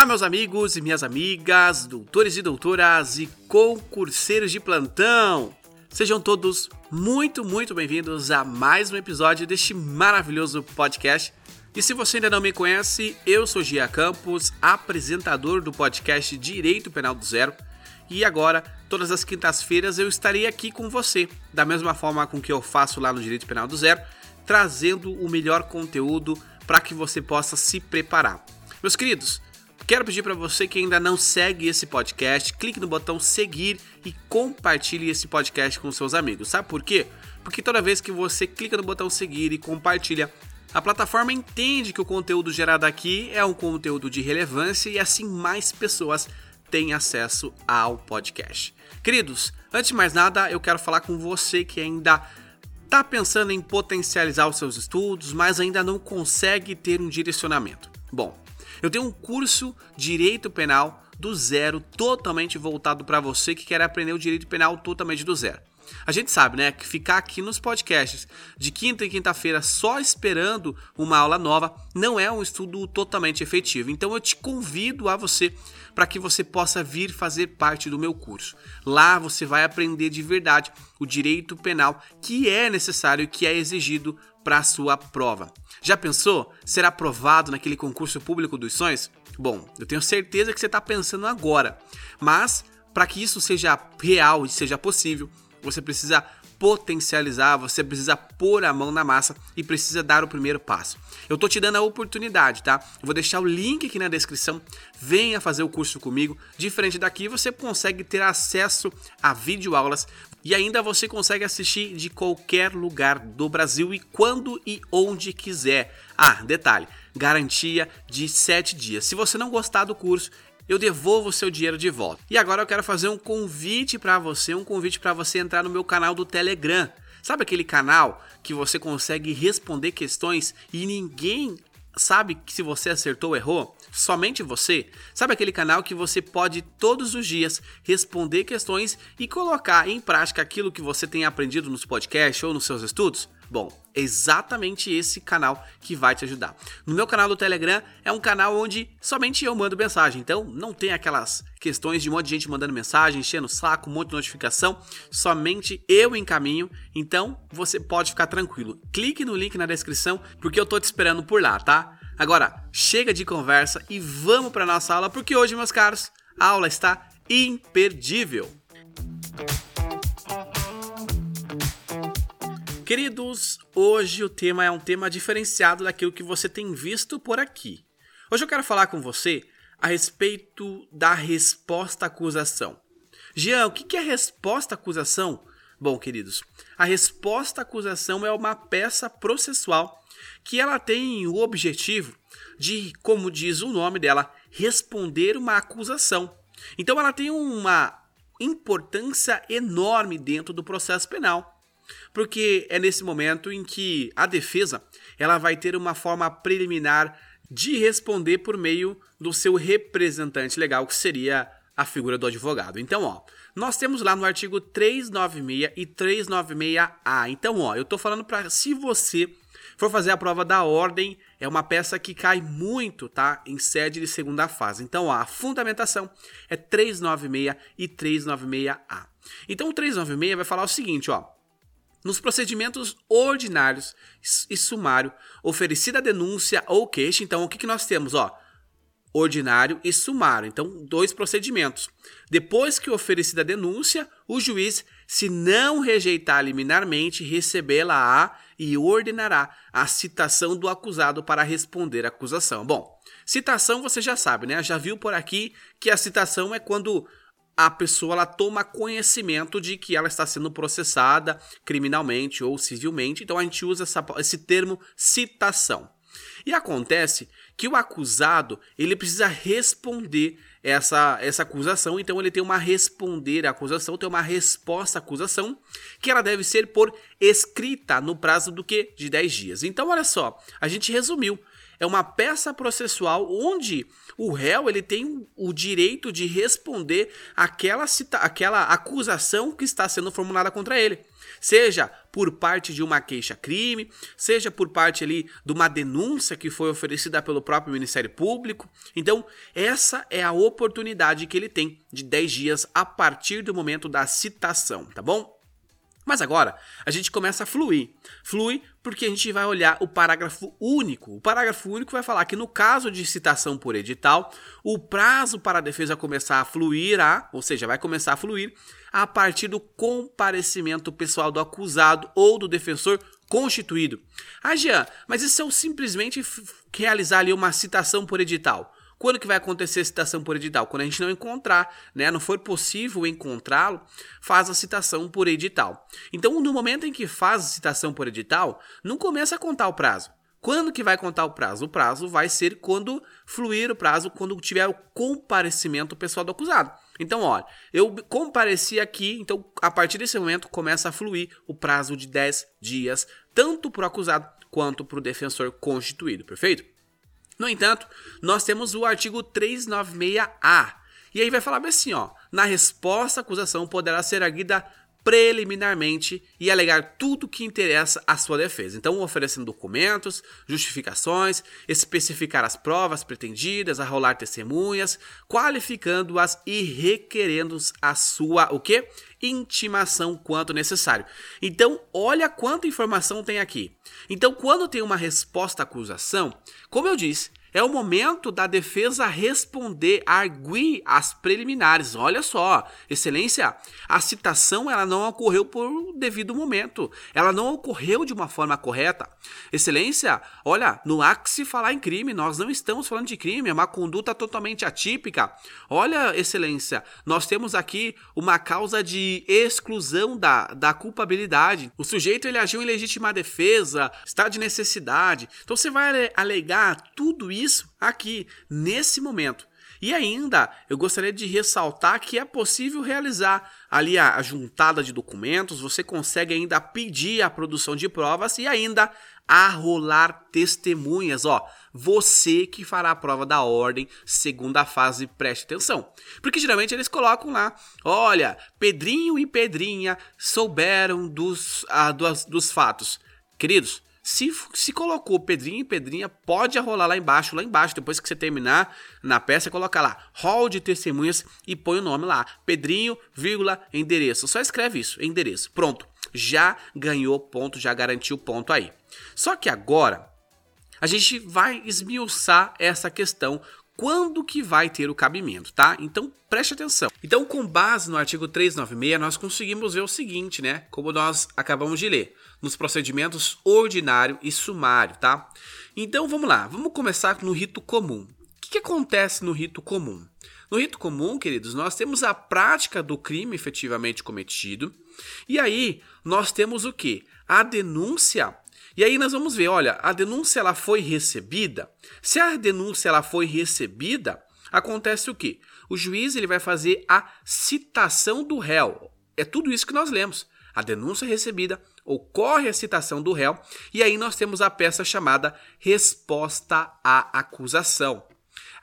Olá, meus amigos e minhas amigas, doutores e doutoras e concurseiros de plantão! Sejam todos muito, muito bem-vindos a mais um episódio deste maravilhoso podcast. E se você ainda não me conhece, eu sou Gia Campos, apresentador do podcast Direito Penal do Zero. E agora, todas as quintas-feiras, eu estarei aqui com você, da mesma forma com que eu faço lá no Direito Penal do Zero, trazendo o melhor conteúdo para que você possa se preparar. Meus queridos, Quero pedir para você que ainda não segue esse podcast, clique no botão seguir e compartilhe esse podcast com seus amigos. Sabe por quê? Porque toda vez que você clica no botão seguir e compartilha, a plataforma entende que o conteúdo gerado aqui é um conteúdo de relevância e assim mais pessoas têm acesso ao podcast. Queridos, antes de mais nada, eu quero falar com você que ainda está pensando em potencializar os seus estudos, mas ainda não consegue ter um direcionamento. Bom, eu tenho um curso Direito Penal do zero, totalmente voltado para você que quer aprender o direito penal totalmente do zero. A gente sabe, né, que ficar aqui nos podcasts de quinta e quinta-feira só esperando uma aula nova não é um estudo totalmente efetivo. Então eu te convido a você para que você possa vir fazer parte do meu curso. Lá você vai aprender de verdade o direito penal que é necessário e que é exigido para a sua prova. Já pensou ser aprovado naquele concurso público dos sonhos? Bom, eu tenho certeza que você está pensando agora, mas para que isso seja real e seja possível, você precisa potencializar, você precisa pôr a mão na massa e precisa dar o primeiro passo. Eu tô te dando a oportunidade, tá? Eu vou deixar o link aqui na descrição. Venha fazer o curso comigo. Diferente daqui, você consegue ter acesso a videoaulas e ainda você consegue assistir de qualquer lugar do Brasil e quando e onde quiser. Ah, detalhe, garantia de 7 dias. Se você não gostar do curso, eu devolvo o seu dinheiro de volta. E agora eu quero fazer um convite para você, um convite para você entrar no meu canal do Telegram. Sabe aquele canal que você consegue responder questões e ninguém sabe se você acertou ou errou? Somente você? Sabe aquele canal que você pode todos os dias responder questões e colocar em prática aquilo que você tem aprendido nos podcasts ou nos seus estudos? Bom, exatamente esse canal que vai te ajudar. No meu canal do Telegram é um canal onde somente eu mando mensagem, então não tem aquelas questões de um monte de gente mandando mensagem, enchendo o saco, um monte de notificação, somente eu encaminho, então você pode ficar tranquilo. Clique no link na descrição porque eu tô te esperando por lá, tá? Agora, chega de conversa e vamos para nossa aula porque hoje, meus caros, a aula está imperdível. Queridos, hoje o tema é um tema diferenciado daquilo que você tem visto por aqui. Hoje eu quero falar com você a respeito da resposta à acusação. Jean, o que é resposta à acusação? Bom, queridos, a resposta à acusação é uma peça processual que ela tem o objetivo de, como diz o nome dela, responder uma acusação. Então ela tem uma importância enorme dentro do processo penal porque é nesse momento em que a defesa ela vai ter uma forma preliminar de responder por meio do seu representante legal, que seria a figura do advogado. Então, ó, nós temos lá no artigo 396 e 396A. Então, ó, eu tô falando para se você for fazer a prova da ordem, é uma peça que cai muito, tá? Em sede de segunda fase. Então, ó, a fundamentação é 396 e 396A. Então, o 396 vai falar o seguinte, ó: nos procedimentos ordinários e sumário, oferecida denúncia ou queixa, então o que, que nós temos? Ó, ordinário e sumário. Então, dois procedimentos. Depois que oferecida a denúncia, o juiz, se não rejeitar liminarmente, recebê-la-á e ordenará a citação do acusado para responder à acusação. Bom, citação você já sabe, né? Já viu por aqui que a citação é quando a pessoa ela toma conhecimento de que ela está sendo processada criminalmente ou civilmente. Então a gente usa essa, esse termo citação. E acontece que o acusado ele precisa responder essa, essa acusação, então ele tem uma responder à acusação, tem uma resposta à acusação, que ela deve ser por escrita no prazo do que? De 10 dias. Então olha só, a gente resumiu é uma peça processual onde o réu ele tem o direito de responder aquela, cita, aquela acusação que está sendo formulada contra ele. Seja por parte de uma queixa-crime, seja por parte ali de uma denúncia que foi oferecida pelo próprio Ministério Público. Então, essa é a oportunidade que ele tem de 10 dias a partir do momento da citação, tá bom? Mas agora a gente começa a fluir. Flui porque a gente vai olhar o parágrafo único. O parágrafo único vai falar que no caso de citação por edital, o prazo para a defesa começar a fluir, a, ou seja, vai começar a fluir a partir do comparecimento pessoal do acusado ou do defensor constituído. Ah, Jean, mas isso é simplesmente realizar ali uma citação por edital. Quando que vai acontecer a citação por edital? Quando a gente não encontrar, né, não for possível encontrá-lo, faz a citação por edital. Então, no momento em que faz a citação por edital, não começa a contar o prazo. Quando que vai contar o prazo? O prazo vai ser quando fluir o prazo, quando tiver o comparecimento pessoal do acusado. Então, olha, eu compareci aqui, então a partir desse momento começa a fluir o prazo de 10 dias, tanto para o acusado quanto para o defensor constituído, perfeito? No entanto, nós temos o artigo 396A. E aí vai falar assim, ó, na resposta à acusação poderá ser arguida preliminarmente e alegar tudo que interessa à sua defesa. Então, oferecendo documentos, justificações, especificar as provas pretendidas, arrolar testemunhas, qualificando-as e requerendo a sua o quê? intimação quanto necessário. Então, olha quanta informação tem aqui. Então, quando tem uma resposta à acusação, como eu disse, é o momento da defesa responder, arguir as preliminares. Olha só, excelência, a citação ela não ocorreu por devido momento. Ela não ocorreu de uma forma correta. Excelência, olha, no há que se falar em crime, nós não estamos falando de crime, é uma conduta totalmente atípica. Olha, excelência, nós temos aqui uma causa de exclusão da, da culpabilidade. O sujeito ele agiu em legítima defesa, está de necessidade. Então você vai alegar tudo isso isso aqui, nesse momento. E ainda, eu gostaria de ressaltar que é possível realizar ali a, a juntada de documentos, você consegue ainda pedir a produção de provas e ainda arrolar testemunhas, ó. Você que fará a prova da ordem, segunda fase, preste atenção. Porque geralmente eles colocam lá, olha, Pedrinho e Pedrinha souberam dos, ah, dos, dos fatos. Queridos, se, se colocou Pedrinho e Pedrinha, pode rolar lá embaixo, lá embaixo. Depois que você terminar na peça, coloca lá hall de testemunhas e põe o nome lá. Pedrinho, vírgula, endereço. Só escreve isso, endereço. Pronto. Já ganhou ponto, já garantiu ponto aí. Só que agora a gente vai esmiuçar essa questão quando que vai ter o cabimento, tá? Então preste atenção. Então, com base no artigo 396, nós conseguimos ver o seguinte, né? Como nós acabamos de ler nos procedimentos ordinário e sumário, tá? Então vamos lá, vamos começar no rito comum. O que, que acontece no rito comum? No rito comum, queridos, nós temos a prática do crime efetivamente cometido, e aí nós temos o que? A denúncia. E aí nós vamos ver, olha, a denúncia ela foi recebida. Se a denúncia ela foi recebida, acontece o que? O juiz ele vai fazer a citação do réu. É tudo isso que nós lemos. A denúncia recebida, ocorre a citação do réu, e aí nós temos a peça chamada resposta à acusação.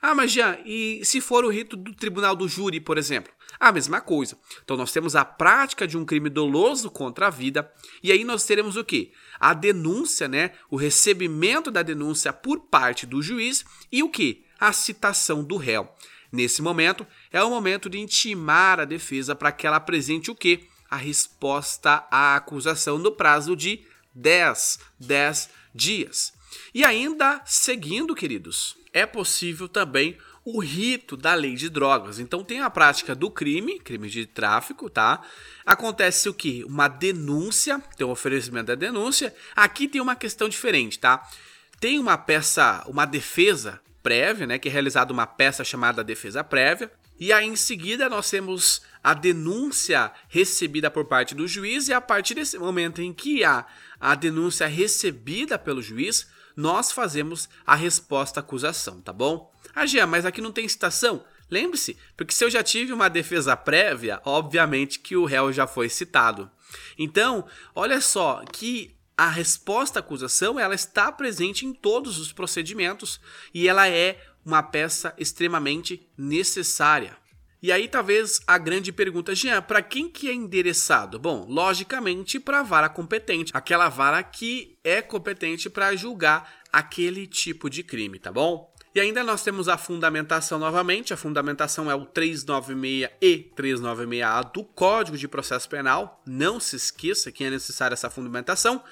Ah, mas já, e se for o rito do tribunal do júri, por exemplo? A mesma coisa. Então nós temos a prática de um crime doloso contra a vida, e aí nós teremos o quê? A denúncia, né? O recebimento da denúncia por parte do juiz e o que? A citação do réu. Nesse momento, é o momento de intimar a defesa para que ela apresente o quê? a resposta à acusação no prazo de 10, 10 dias. E ainda seguindo, queridos, é possível também o rito da lei de drogas. Então tem a prática do crime, crime de tráfico, tá? Acontece o que? Uma denúncia, tem o um oferecimento da denúncia. Aqui tem uma questão diferente, tá? Tem uma peça, uma defesa prévia, né, que é realizada uma peça chamada defesa prévia. E aí em seguida nós temos a denúncia recebida por parte do juiz, e a partir desse momento em que há a denúncia recebida pelo juiz, nós fazemos a resposta à acusação, tá bom? Ah, Gia, mas aqui não tem citação? Lembre-se, porque se eu já tive uma defesa prévia, obviamente que o réu já foi citado. Então, olha só que a resposta à acusação ela está presente em todos os procedimentos e ela é uma peça extremamente necessária. E aí talvez a grande pergunta, Jean, para quem que é endereçado? Bom, logicamente para a vara competente, aquela vara que é competente para julgar aquele tipo de crime, tá bom? E ainda nós temos a fundamentação novamente. A fundamentação é o 396 e 396A do Código de Processo Penal. Não se esqueça que é necessária essa fundamentação.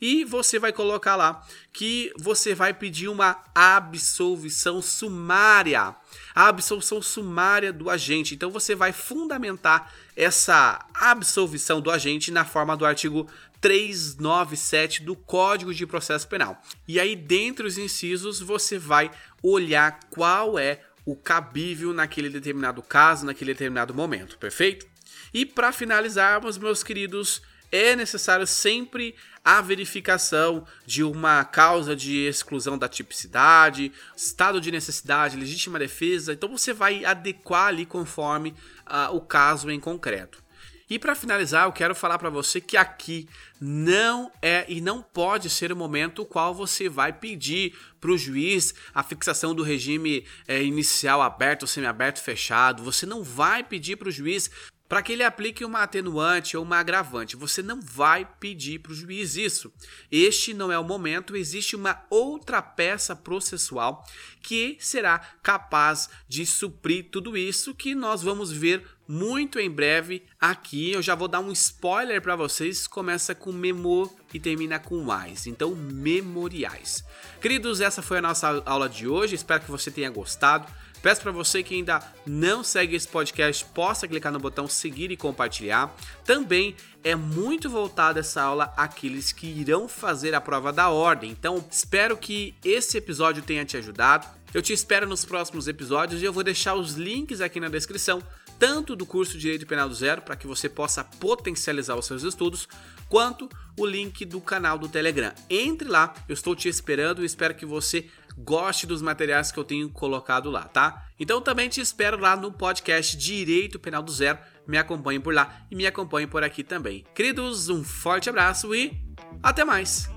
E você vai colocar lá que você vai pedir uma absolvição sumária. A absolvição sumária do agente. Então você vai fundamentar essa absolvição do agente na forma do artigo 397 do Código de Processo Penal. E aí, dentre os incisos, você vai olhar qual é o cabível naquele determinado caso, naquele determinado momento, perfeito? E para finalizarmos, meus queridos, é necessário sempre a verificação de uma causa de exclusão da tipicidade, estado de necessidade, legítima defesa. Então você vai adequar ali conforme uh, o caso em concreto. E para finalizar, eu quero falar para você que aqui não é e não pode ser o momento o qual você vai pedir para o juiz a fixação do regime é, inicial aberto, semiaberto, fechado. Você não vai pedir para o juiz para que ele aplique uma atenuante ou uma agravante. Você não vai pedir para o juiz isso. Este não é o momento, existe uma outra peça processual que será capaz de suprir tudo isso que nós vamos ver muito em breve aqui. Eu já vou dar um spoiler para vocês. Começa com memo e termina com mais. Então, memoriais. Queridos, essa foi a nossa aula de hoje. Espero que você tenha gostado. Peço para você que ainda não segue esse podcast, possa clicar no botão seguir e compartilhar. Também é muito voltada essa aula àqueles que irão fazer a prova da ordem. Então, espero que esse episódio tenha te ajudado. Eu te espero nos próximos episódios e eu vou deixar os links aqui na descrição, tanto do curso Direito Penal do Zero, para que você possa potencializar os seus estudos, quanto o link do canal do Telegram. Entre lá, eu estou te esperando e espero que você goste dos materiais que eu tenho colocado lá, tá? Então também te espero lá no podcast Direito Penal do Zero. Me acompanhe por lá e me acompanhe por aqui também. Queridos, um forte abraço e até mais!